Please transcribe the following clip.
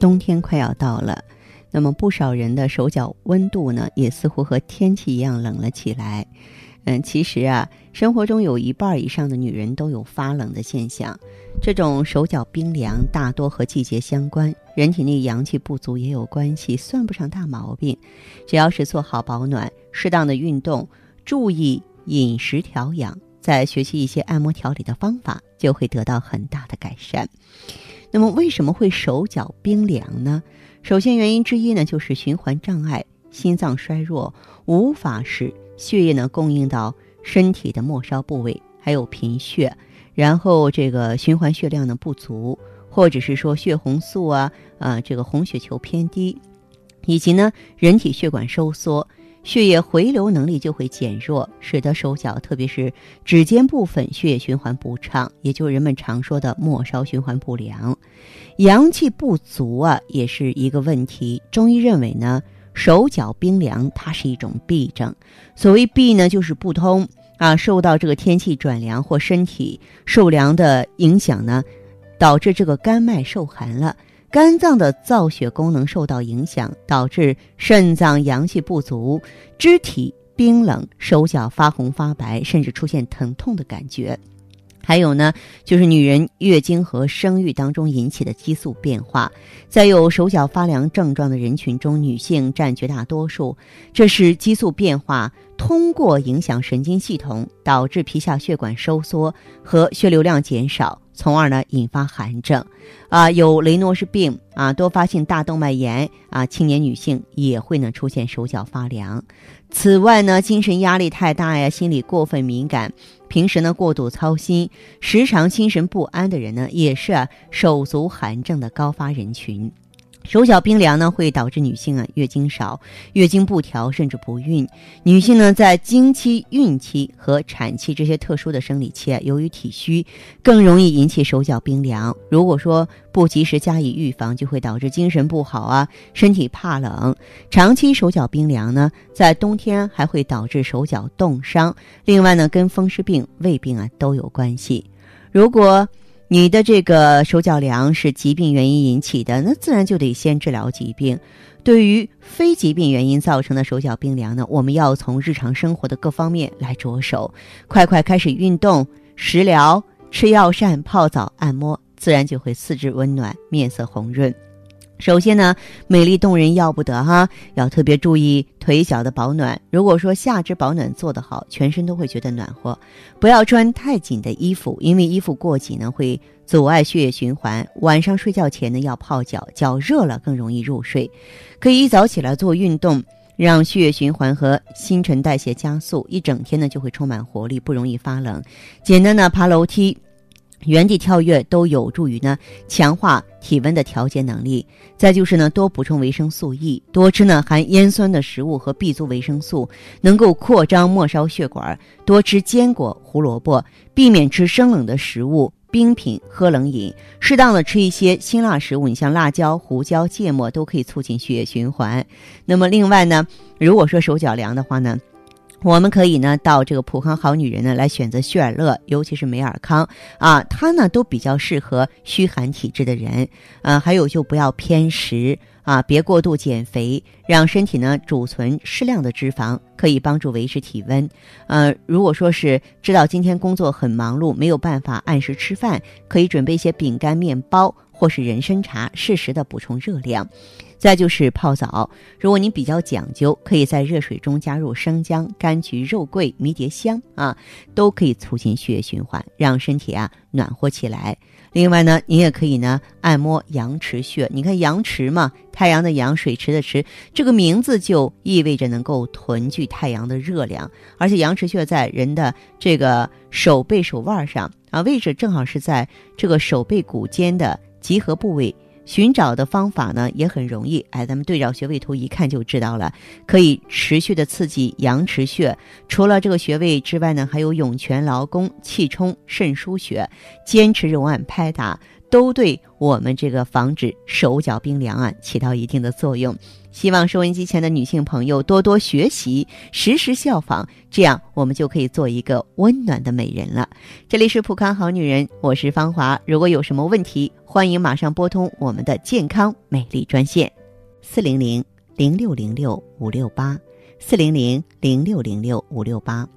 冬天快要到了，那么不少人的手脚温度呢，也似乎和天气一样冷了起来。嗯，其实啊，生活中有一半以上的女人都有发冷的现象。这种手脚冰凉，大多和季节相关，人体内阳气不足也有关系，算不上大毛病。只要是做好保暖，适当的运动，注意饮食调养，再学习一些按摩调理的方法，就会得到很大的改善。那么为什么会手脚冰凉呢？首先原因之一呢，就是循环障碍、心脏衰弱，无法使血液呢供应到身体的末梢部位，还有贫血，然后这个循环血量呢不足，或者是说血红素啊啊这个红血球偏低，以及呢人体血管收缩。血液回流能力就会减弱，使得手脚，特别是指尖部分血液循环不畅，也就是人们常说的末梢循环不良。阳气不足啊，也是一个问题。中医认为呢，手脚冰凉，它是一种痹症。所谓痹呢，就是不通啊，受到这个天气转凉或身体受凉的影响呢，导致这个肝脉受寒了。肝脏的造血功能受到影响，导致肾脏阳气不足，肢体冰冷，手脚发红发白，甚至出现疼痛的感觉。还有呢，就是女人月经和生育当中引起的激素变化。在有手脚发凉症状的人群中，女性占绝大多数。这是激素变化通过影响神经系统，导致皮下血管收缩和血流量减少。从而呢引发寒症，啊，有雷诺氏病啊，多发性大动脉炎啊，青年女性也会呢出现手脚发凉。此外呢，精神压力太大呀，心理过分敏感，平时呢过度操心，时常心神不安的人呢，也是啊手足寒症的高发人群。手脚冰凉呢，会导致女性啊月经少、月经不调，甚至不孕。女性呢，在经期、孕期和产期这些特殊的生理期，由于体虚，更容易引起手脚冰凉。如果说不及时加以预防，就会导致精神不好啊，身体怕冷。长期手脚冰凉呢，在冬天还会导致手脚冻伤。另外呢，跟风湿病、胃病啊都有关系。如果你的这个手脚凉是疾病原因引起的，那自然就得先治疗疾病。对于非疾病原因造成的手脚冰凉呢，我们要从日常生活的各方面来着手，快快开始运动、食疗、吃药膳、泡澡、按摩，自然就会四肢温暖、面色红润。首先呢，美丽动人要不得哈，要特别注意腿脚的保暖。如果说下肢保暖做得好，全身都会觉得暖和。不要穿太紧的衣服，因为衣服过紧呢会阻碍血液循环。晚上睡觉前呢要泡脚，脚热了更容易入睡。可以一早起来做运动，让血液循环和新陈代谢加速，一整天呢就会充满活力，不容易发冷。简单的爬楼梯。原地跳跃都有助于呢强化体温的调节能力。再就是呢，多补充维生素 E，多吃呢含烟酸的食物和 B 族维生素，能够扩张末梢血管。多吃坚果、胡萝卜，避免吃生冷的食物、冰品、喝冷饮。适当的吃一些辛辣食物，你像辣椒、胡椒、芥末都可以促进血液循环。那么另外呢，如果说手脚凉的话呢？我们可以呢到这个普康好女人呢来选择旭尔乐，尤其是美尔康啊，它呢都比较适合虚寒体质的人。呃，还有就不要偏食啊，别过度减肥，让身体呢储存适量的脂肪，可以帮助维持体温。呃，如果说是知道今天工作很忙碌，没有办法按时吃饭，可以准备一些饼干、面包或是人参茶，适时的补充热量。再就是泡澡，如果您比较讲究，可以在热水中加入生姜、柑橘、肉桂、迷迭香啊，都可以促进血液循环，让身体啊暖和起来。另外呢，您也可以呢按摩阳池穴。你看阳池嘛，太阳的阳，水池的池，这个名字就意味着能够囤聚太阳的热量。而且阳池穴在人的这个手背手腕上啊，位置正好是在这个手背骨尖的集合部位。寻找的方法呢也很容易，哎，咱们对照穴位图一看就知道了，可以持续的刺激阳池穴。除了这个穴位之外呢，还有涌泉劳宫、气冲肾腧穴，坚持揉按拍打。都对我们这个防止手脚冰凉啊起到一定的作用。希望收音机前的女性朋友多多学习，时时效仿，这样我们就可以做一个温暖的美人了。这里是普康好女人，我是芳华。如果有什么问题，欢迎马上拨通我们的健康美丽专线：四零零零六零六五六八，四零零零六零六五六八。